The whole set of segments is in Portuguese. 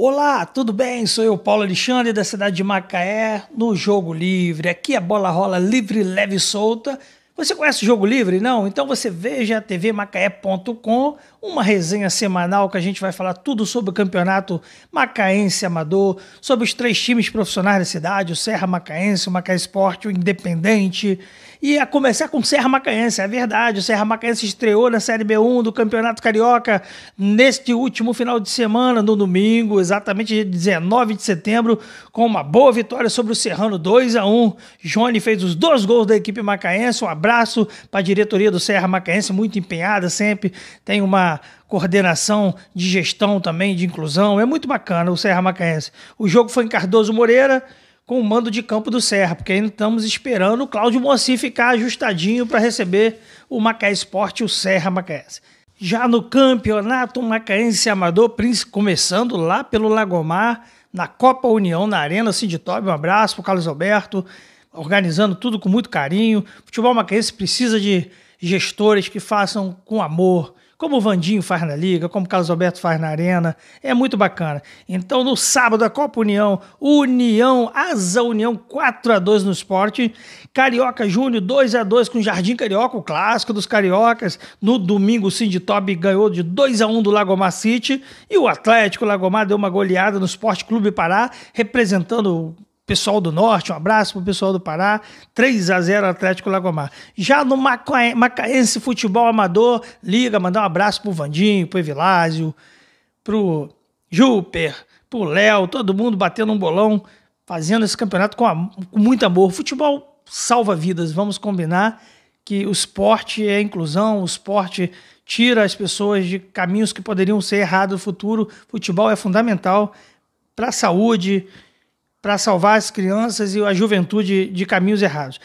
Olá, tudo bem? Sou eu, Paulo Alexandre, da cidade de Macaé, no Jogo Livre. Aqui a bola rola livre, leve e solta. Você conhece o Jogo Livre? Não? Então você veja tvmacaé.com, uma resenha semanal que a gente vai falar tudo sobre o campeonato macaense amador, sobre os três times profissionais da cidade, o Serra Macaense, o Macaé Esporte, o Independente. E a começar com Serra Macaense, é verdade, o Serra Macaense estreou na Série B1 do Campeonato Carioca neste último final de semana, no domingo, exatamente dia 19 de setembro, com uma boa vitória sobre o Serrano 2 a 1 Johnny fez os dois gols da equipe macaense, um abraço para a diretoria do Serra Macaense, muito empenhada sempre, tem uma coordenação de gestão também, de inclusão, é muito bacana o Serra Macaense. O jogo foi em Cardoso Moreira, com o mando de campo do Serra, porque ainda estamos esperando o Cláudio Moacir ficar ajustadinho para receber o Macaé Esporte e o Serra Macaense. Já no campeonato macaense amador, começando lá pelo Lagomar, na Copa União, na Arena Sinditob, um abraço para Carlos Alberto, organizando tudo com muito carinho. O futebol macaense precisa de gestores que façam com amor, como o Vandinho faz na Liga, como o Carlos Alberto faz na Arena. É muito bacana. Então, no sábado, a Copa União, União, Asa União 4 a 2 no esporte. Carioca Júnior 2 a 2 com Jardim Carioca, o clássico dos cariocas. No domingo, o Cindy Tobi ganhou de 2 a 1 do Lagomar City. E o Atlético Lagomar deu uma goleada no Esporte Clube Pará, representando pessoal do Norte, um abraço pro pessoal do Pará, 3 a 0 Atlético Lagomar. Já no Macaense Futebol Amador, liga, mandar um abraço pro Vandinho, pro Evilásio, pro Júper, pro Léo, todo mundo batendo um bolão, fazendo esse campeonato com, com muito amor. Futebol salva vidas, vamos combinar que o esporte é inclusão, o esporte tira as pessoas de caminhos que poderiam ser errados no futuro. Futebol é fundamental para a saúde, para salvar as crianças e a juventude de caminhos errados.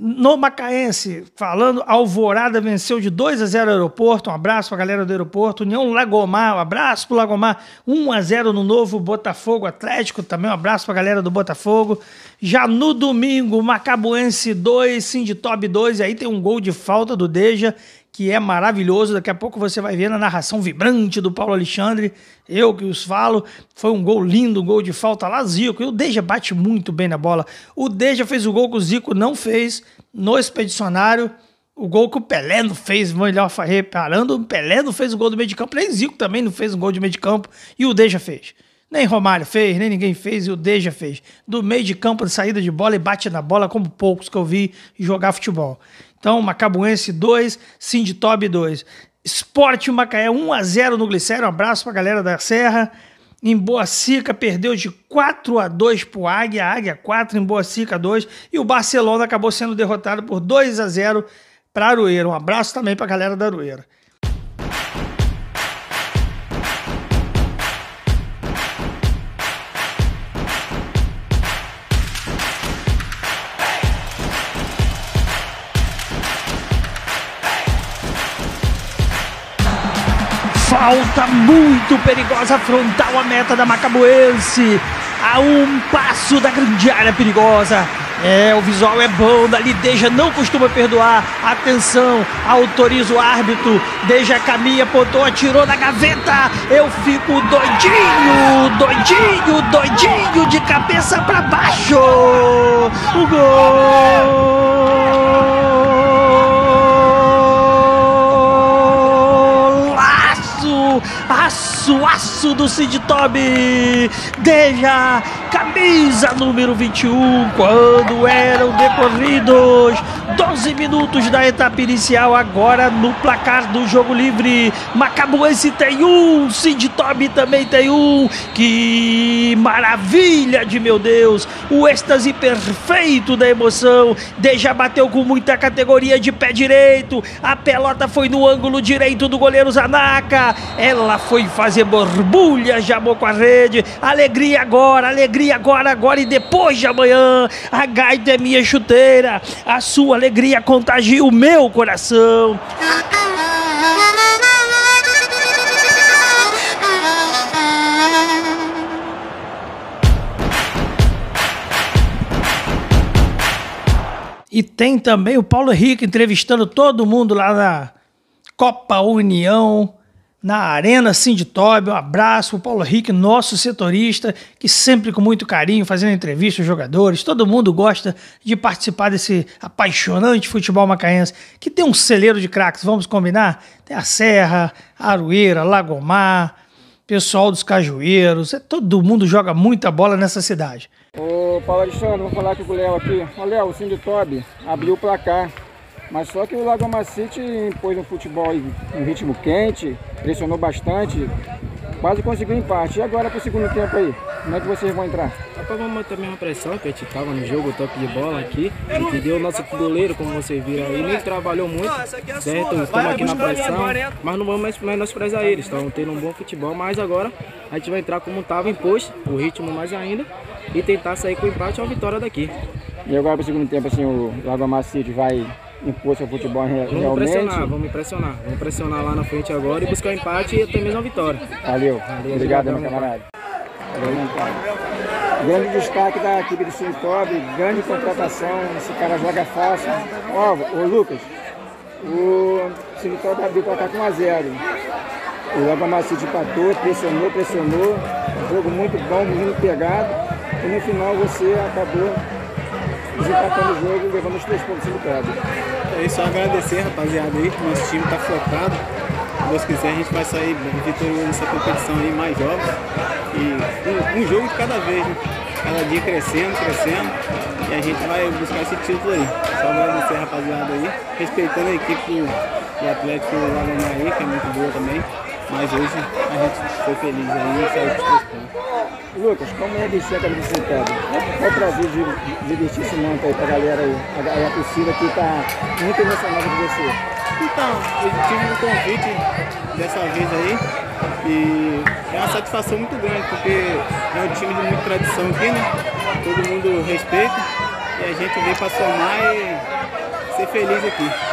No Macaense, falando, Alvorada venceu de 2 a 0 o aeroporto. Um abraço para a galera do aeroporto. União Lagomar, um abraço para o Lagomar. 1 a 0 no novo Botafogo Atlético. Também um abraço para a galera do Botafogo. Já no domingo, Macabuense 2, Sinditob 2. E aí tem um gol de falta do Deja que é maravilhoso. Daqui a pouco você vai ver na narração vibrante do Paulo Alexandre. Eu que os falo. Foi um gol lindo, um gol de falta lá, Zico. E o Deja bate muito bem na bola. O Deja fez o gol que o Zico não fez no Expedicionário. O gol que o Pelé não fez, melhor reparando, o Pelé não fez o gol do meio de campo, nem Zico também não fez um gol de meio de campo, e o Deja fez. Nem Romário fez, nem ninguém fez, e o Deja fez. Do meio de campo, de saída de bola e bate na bola, como poucos que eu vi jogar futebol. Então, Macabuense 2, Sinditob 2. Esporte Macaé 1 a 0 no Glicério. Um abraço pra galera da Serra. Em Boa Sica perdeu de 4 a 2 pro Águia, Águia 4 em Boa Sica 2 e o Barcelona acabou sendo derrotado por 2 a 0 para Aroeira. Um abraço também para a galera da Aroeira. Falta muito perigosa frontal a meta da Macabuense. A um passo da grande área perigosa. É, o visual é bom, dali Deja não costuma perdoar. Atenção, autoriza o árbitro. Deja caminha, apontou, atirou na gaveta. Eu fico doidinho, doidinho, doidinho, de cabeça para baixo. O gol! Aço, aço do Sid Toby. Deja camisa número 21, quando eram decorridos 12 minutos da etapa inicial, agora no placar do jogo livre. Macabuense tem um, Sid Toby também tem um. Que maravilha de meu Deus! O êxtase perfeito da emoção. Deja bateu com muita categoria de pé direito. A pelota foi no ângulo direito do goleiro Zanaka. Ela foi fazer borbulha, jamou com a rede. Alegria agora, alegria agora, agora e depois de amanhã. A gaita é minha chuteira. A sua alegria contagia o meu coração. E tem também o Paulo Henrique entrevistando todo mundo lá na Copa União na Arena Sinditob. Um abraço para o Paulo Henrique, nosso setorista, que sempre com muito carinho, fazendo entrevistas aos jogadores. Todo mundo gosta de participar desse apaixonante futebol macaense, que tem um celeiro de craques, vamos combinar? Tem a Serra, a Aroeira, Lagomar, pessoal dos Cajueiros, é, todo mundo joga muita bola nessa cidade. Ô Paulo Alexandre, vou falar aqui com o Léo aqui. Ô Léo, o Sinditob abriu o placar. Mas só que o Lagoma City impôs um futebol em ritmo quente, pressionou bastante, quase conseguiu empate. E agora para o segundo tempo aí? Como é que vocês vão entrar? Rapaz, vamos manter a mesma pressão que a gente estava no jogo, toque de bola aqui. Entendeu? O nosso goleiro, como vocês viram aí, nem trabalhou muito, certo? Estamos aqui na pressão, mas não vamos menosprezar eles. Estão tendo um bom futebol, mas agora a gente vai entrar como estava imposto, o ritmo mais ainda, e tentar sair com o empate ou a vitória daqui. E agora para o segundo tempo, assim, o Lagoma City vai impor seu futebol realmente. Vamos pressionar, vamos pressionar. Vamos pressionar lá na frente agora e buscar o empate e até mesmo a vitória. Valeu. Valeu Obrigado, meu camarada. Grande destaque da equipe do Sintob, grande contratação, esse cara joga fácil. Ó, ô Lucas, o Sintob abriu para cá com 1x0. O Lagomar City empatou, pressionou, pressionou. Jogo muito bom, muito pegado. E no final você acabou desempatando o jogo e levando os três pontos no quadro. É só agradecer, rapaziada, aí, que nosso time está focado. Se Deus quiser, a gente vai sair vitorioso nessa competição aí, mais jogos. E um, um, jogo de cada vez, né? Cada dia crescendo, crescendo. E a gente vai buscar esse título aí. Só agradecer, rapaziada, aí. Respeitando a equipe do Atlético Lagomar aí, que é muito boa também. Mas hoje a gente foi feliz aí e saiu com os três pontos. Lucas, como é vestir a camisa sem pedra? Qual prazer de, de vestir esse manto aí pra galera aí? A, a torcida que tá muito emocionada com você. Então, eu tive um convite dessa vez aí e é uma satisfação muito grande porque é um time de muita tradição aqui, né? Todo mundo respeita e a gente veio para somar e ser feliz aqui.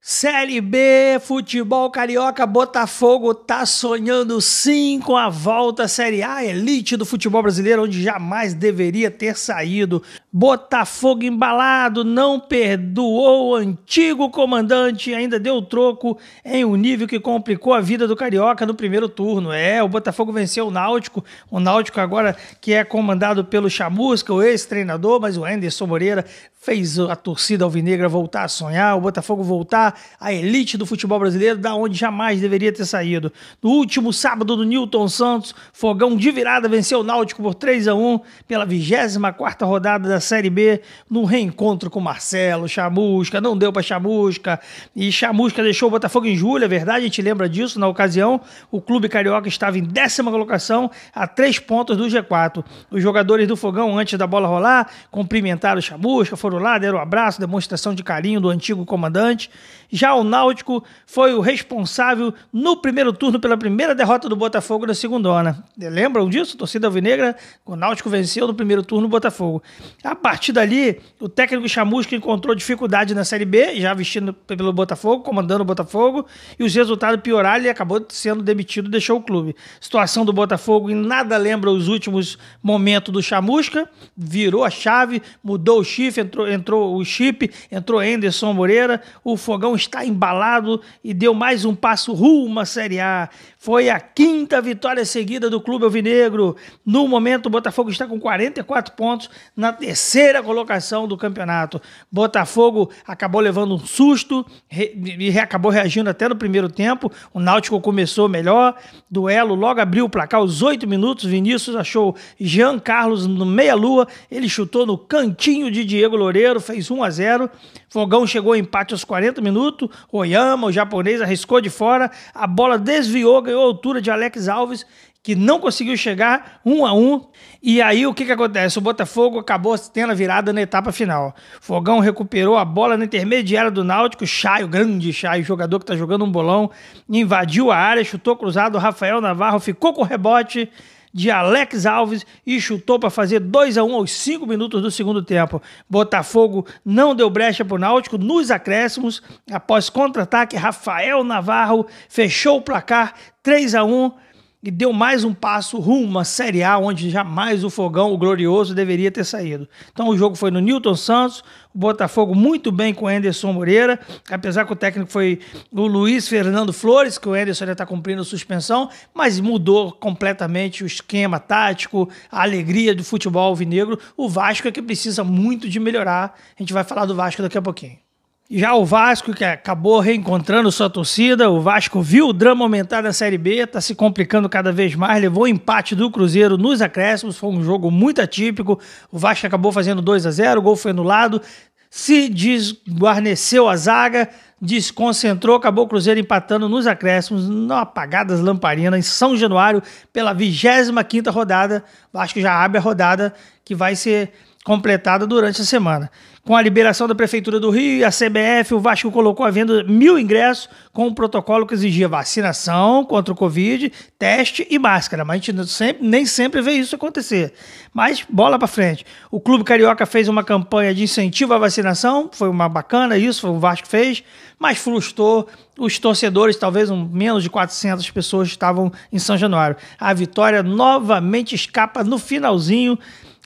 Série B, futebol carioca, Botafogo tá sonhando sim com a volta à Série A, elite do futebol brasileiro, onde jamais deveria ter saído. Botafogo embalado, não perdoou o antigo comandante, ainda deu troco em um nível que complicou a vida do carioca no primeiro turno. É, o Botafogo venceu o Náutico, o Náutico agora que é comandado pelo Chamusca, o ex-treinador, mas o Anderson Moreira fez a torcida alvinegra voltar a sonhar, o Botafogo voltar à elite do futebol brasileiro, da onde jamais deveria ter saído. No último sábado do Newton Santos, Fogão de virada venceu o Náutico por 3 a 1 pela 24ª rodada da Série B, num reencontro com Marcelo, Chamusca, não deu para Chamusca, e Chamusca deixou o Botafogo em julho, é verdade, a gente lembra disso na ocasião. O clube carioca estava em décima colocação, a três pontos do G4. Os jogadores do Fogão, antes da bola rolar, cumprimentaram o Chamusca, foram lá, deram um abraço, demonstração de carinho do antigo comandante. Já o Náutico foi o responsável no primeiro turno pela primeira derrota do Botafogo na segunda. Lembram disso? Torcida Alvinegra, o Náutico venceu no primeiro turno o Botafogo. A partir dali, o técnico Chamusca encontrou dificuldade na Série B, já vestindo pelo Botafogo, comandando o Botafogo, e os resultados pioraram e acabou sendo demitido, deixou o clube. Situação do Botafogo em nada lembra os últimos momentos do Chamusca, virou a chave, mudou o chifre, entrou entrou, entrou o chip, entrou Anderson Moreira, o Fogão está embalado e deu mais um passo rumo à Série A. Foi a quinta vitória seguida do Clube Alvinegro. No momento, o Botafogo está com 44 pontos na terceira colocação do campeonato. Botafogo acabou levando um susto e acabou reagindo até no primeiro tempo. O Náutico começou melhor. Duelo logo abriu o placar aos oito minutos. Vinícius achou Jean Carlos no meia-lua. Ele chutou no cantinho de Diego Loureiro, fez 1 a 0. Fogão chegou ao empate aos 40 minutos. Oyama, o japonês, arriscou de fora. A bola desviou, ganhou a altura de Alex Alves, que não conseguiu chegar um a um. E aí o que, que acontece? O Botafogo acabou tendo a virada na etapa final. Fogão recuperou a bola na intermediária do Náutico. Chay, o grande Chay, jogador que está jogando um bolão, invadiu a área, chutou cruzado. Rafael Navarro ficou com o rebote de Alex Alves e chutou para fazer 2 a 1 aos 5 minutos do segundo tempo. Botafogo não deu brecha para o Náutico nos acréscimos. Após contra-ataque, Rafael Navarro fechou o placar 3 a 1 e deu mais um passo rumo à Série A, onde jamais o Fogão, o glorioso, deveria ter saído. Então o jogo foi no Newton Santos, o Botafogo muito bem com o Anderson Moreira, apesar que o técnico foi o Luiz Fernando Flores, que o Anderson ainda está cumprindo suspensão, mas mudou completamente o esquema tático, a alegria do futebol alvinegro. O Vasco é que precisa muito de melhorar. A gente vai falar do Vasco daqui a pouquinho. Já o Vasco, que acabou reencontrando sua torcida, o Vasco viu o drama aumentar na Série B, está se complicando cada vez mais, levou o empate do Cruzeiro nos acréscimos, foi um jogo muito atípico, o Vasco acabou fazendo 2 a 0 o gol foi anulado, se desguarneceu a zaga, desconcentrou, acabou o Cruzeiro empatando nos acréscimos, no apagadas lamparinas, em São Januário, pela 25ª rodada, o Vasco já abre a rodada que vai ser completada durante a semana. Com a liberação da Prefeitura do Rio e a CBF, o Vasco colocou à venda mil ingressos com um protocolo que exigia vacinação contra o Covid, teste e máscara. Mas a gente sempre, nem sempre vê isso acontecer. Mas bola para frente. O Clube Carioca fez uma campanha de incentivo à vacinação, foi uma bacana isso, o Vasco fez, mas frustrou os torcedores, talvez um, menos de 400 pessoas estavam em São Januário. A vitória novamente escapa no finalzinho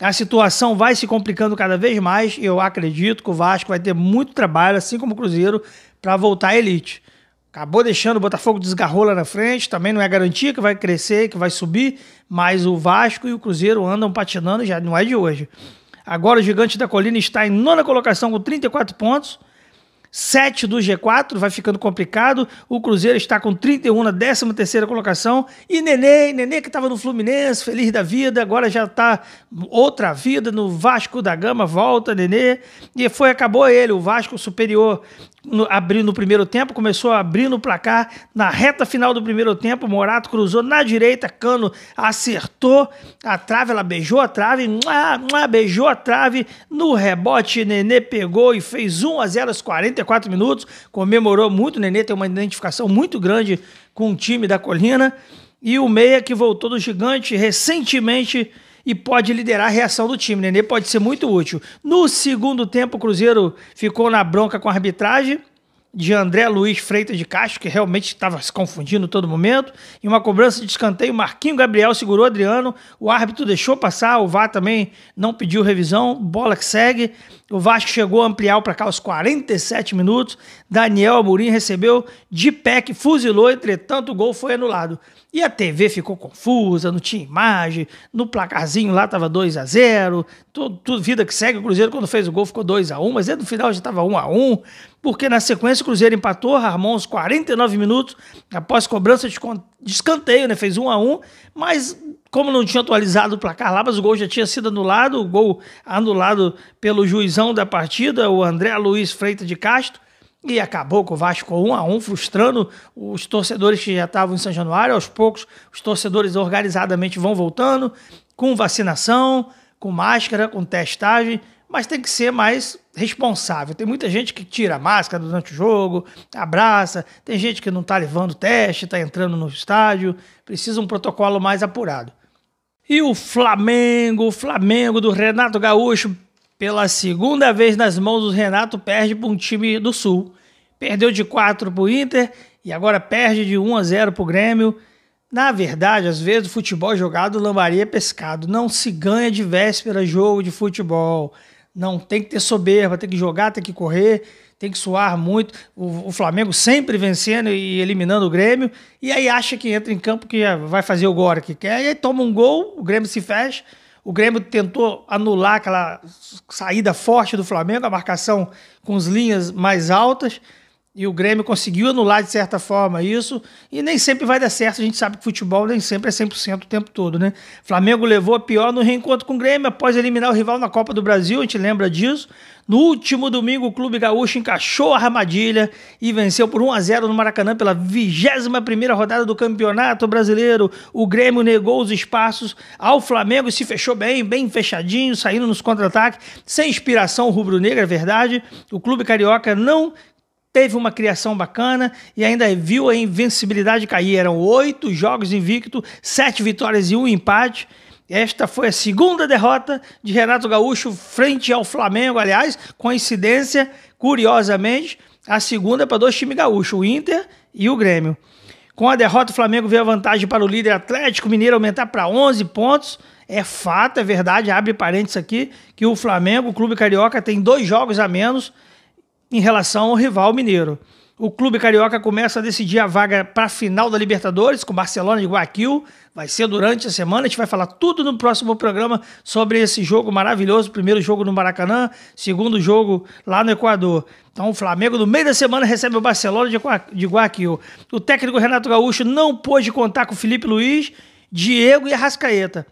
a situação vai se complicando cada vez mais. Eu acredito que o Vasco vai ter muito trabalho, assim como o Cruzeiro, para voltar à elite. Acabou deixando o Botafogo desgarrou lá na frente, também não é garantia que vai crescer, que vai subir, mas o Vasco e o Cruzeiro andam patinando já não é de hoje. Agora o Gigante da Colina está em nona colocação com 34 pontos 7 do G4, vai ficando complicado. O Cruzeiro está com 31 na 13 terceira colocação. E Nenê, Nenê que estava no Fluminense, feliz da vida, agora já está outra vida no Vasco da Gama, volta Nenê. E foi, acabou ele, o Vasco superior no, abrindo no primeiro tempo, começou a abrir no placar. Na reta final do primeiro tempo, Morato cruzou na direita, Cano acertou a trave, ela beijou a trave, mua, mua, beijou a trave. No rebote, Nenê pegou e fez 1 a 0 aos 44 minutos. Comemorou muito. Nenê tem uma identificação muito grande com o time da Colina. E o Meia, que voltou do gigante recentemente e pode liderar a reação do time. Nenê pode ser muito útil. No segundo tempo, o Cruzeiro ficou na bronca com a arbitragem de André Luiz Freitas de Castro, que realmente estava se confundindo todo momento. Em uma cobrança de escanteio, Marquinho Gabriel segurou Adriano, o árbitro deixou passar, o VAR também não pediu revisão, bola que segue. O Vasco chegou a ampliar o placar aos 47 minutos. Daniel Amorim recebeu de pé que fuzilou, entretanto o gol foi anulado. E a TV ficou confusa, não tinha imagem, no placarzinho lá estava 2 a 0 tudo, tudo, vida que segue, o Cruzeiro quando fez o gol ficou 2 a 1 mas no final já estava 1 a 1 porque na sequência o Cruzeiro empatou, Ramon aos 49 minutos, após cobrança de escanteio, né, fez 1 a 1 mas como não tinha atualizado o placar lá, mas o gol já tinha sido anulado, o gol anulado pelo juizão da partida, o André Luiz Freitas de Castro, e acabou com o Vasco 1 a 1 frustrando os torcedores que já estavam em São Januário. Aos poucos, os torcedores organizadamente vão voltando, com vacinação, com máscara, com testagem, mas tem que ser mais responsável. Tem muita gente que tira a máscara durante o jogo, abraça, tem gente que não está levando teste, está entrando no estádio, precisa um protocolo mais apurado. E o Flamengo, o Flamengo do Renato Gaúcho, pela segunda vez nas mãos do Renato, perde para um time do Sul. Perdeu de 4 para o Inter e agora perde de 1 a 0 para o Grêmio. Na verdade, às vezes o futebol jogado lambaria pescado. Não se ganha de véspera jogo de futebol. Não tem que ter soberba, tem que jogar, tem que correr, tem que suar muito. O, o, Flamengo sempre vencendo e eliminando o Grêmio. E aí acha que entra em campo que vai fazer o gol que quer. E aí toma um gol, o Grêmio se fecha o Grêmio tentou anular aquela saída forte do Flamengo, a marcação com as linhas mais altas, e o Grêmio conseguiu anular de certa forma isso, e nem sempre vai dar certo. A gente sabe que futebol nem sempre é 100% o tempo todo, né? Flamengo levou a pior no reencontro com o Grêmio após eliminar o rival na Copa do Brasil, a gente lembra disso. No último domingo, o Clube Gaúcho encaixou a armadilha e venceu por 1 a 0 no Maracanã pela 21ª rodada do Campeonato Brasileiro. O Grêmio negou os espaços ao Flamengo e se fechou bem, bem fechadinho, saindo nos contra-ataques, sem inspiração rubro-negra, é verdade. O Clube Carioca não teve uma criação bacana e ainda viu a invencibilidade cair. Eram oito jogos invicto, sete vitórias e um empate. Esta foi a segunda derrota de Renato Gaúcho frente ao Flamengo. Aliás, coincidência, curiosamente, a segunda para dois times gaúchos, o Inter e o Grêmio. Com a derrota, o Flamengo veio a vantagem para o líder Atlético Mineiro aumentar para 11 pontos. É fato, é verdade, abre parênteses aqui, que o Flamengo, o Clube Carioca, tem dois jogos a menos em relação ao rival mineiro. O Clube Carioca começa a decidir a vaga para a final da Libertadores com Barcelona de Guayaquil. Vai ser durante a semana. A gente vai falar tudo no próximo programa sobre esse jogo maravilhoso. Primeiro jogo no Maracanã, segundo jogo lá no Equador. Então o Flamengo no meio da semana recebe o Barcelona de Guayaquil. O técnico Renato Gaúcho não pôde contar com Felipe Luiz, Diego e Arrascaeta.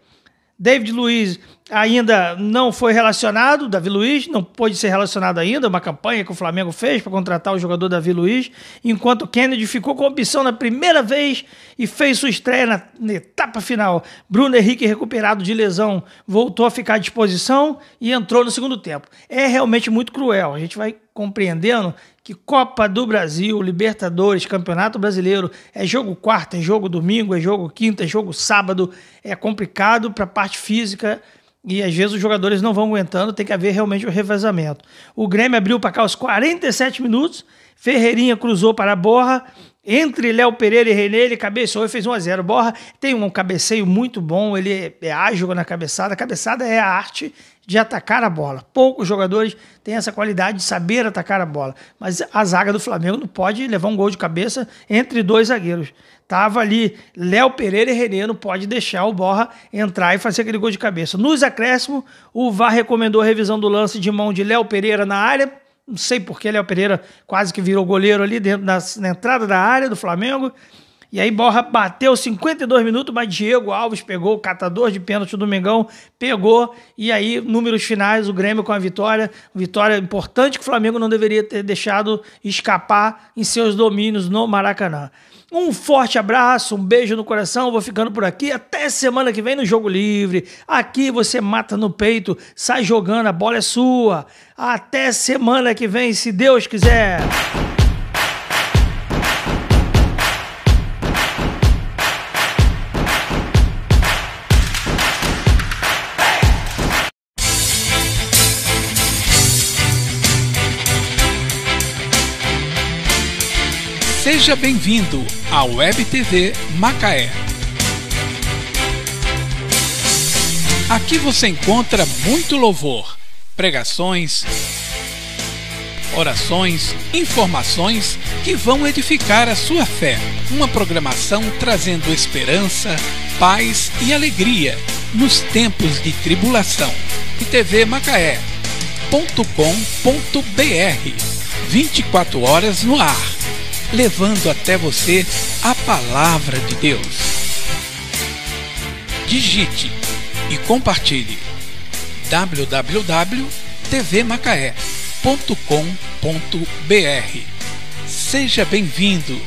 David Luiz ainda não foi relacionado, Davi Luiz não pôde ser relacionado ainda, uma campanha que o Flamengo fez para contratar o jogador Davi Luiz, enquanto Kennedy ficou com opção na primeira vez e fez sua estreia na, na etapa final. Bruno Henrique, recuperado de lesão, voltou a ficar à disposição e entrou no segundo tempo. É realmente muito cruel, a gente vai compreendendo que Copa do Brasil, Libertadores, Campeonato Brasileiro é jogo quarta, é jogo domingo, é jogo quinta, é jogo sábado, é complicado para a parte física e às vezes os jogadores não vão aguentando, tem que haver realmente o um revezamento. O Grêmio abriu para cá aos 47 minutos, Ferreirinha cruzou para a Borra, entre Léo Pereira e René, ele cabeceou e fez 1 a 0 Borra tem um cabeceio muito bom, ele é, é ágil na cabeçada. A cabeçada é a arte de atacar a bola. Poucos jogadores têm essa qualidade de saber atacar a bola. Mas a zaga do Flamengo não pode levar um gol de cabeça entre dois zagueiros. Tava ali Léo Pereira e René, não pode deixar o Borra entrar e fazer aquele gol de cabeça. Nos acréscimos, o VAR recomendou a revisão do lance de mão de Léo Pereira na área não sei porque Léo Pereira quase que virou goleiro ali dentro da, na entrada da área do Flamengo. E aí Borra bateu 52 minutos, mas Diego Alves pegou, o catador de pênalti do Mengão, pegou. E aí, números finais, o Grêmio com a vitória. Vitória importante que o Flamengo não deveria ter deixado escapar em seus domínios no Maracanã. Um forte abraço, um beijo no coração. Vou ficando por aqui. Até semana que vem no Jogo Livre. Aqui você mata no peito, sai jogando, a bola é sua. Até semana que vem, se Deus quiser. Seja bem-vindo à Web TV Macaé. Aqui você encontra muito louvor, pregações, orações, informações que vão edificar a sua fé. Uma programação trazendo esperança, paz e alegria nos tempos de tribulação. tvmacaé.com.br 24 horas no ar levando até você a palavra de Deus. Digite e compartilhe www.tvmacaé.com.br. Seja bem-vindo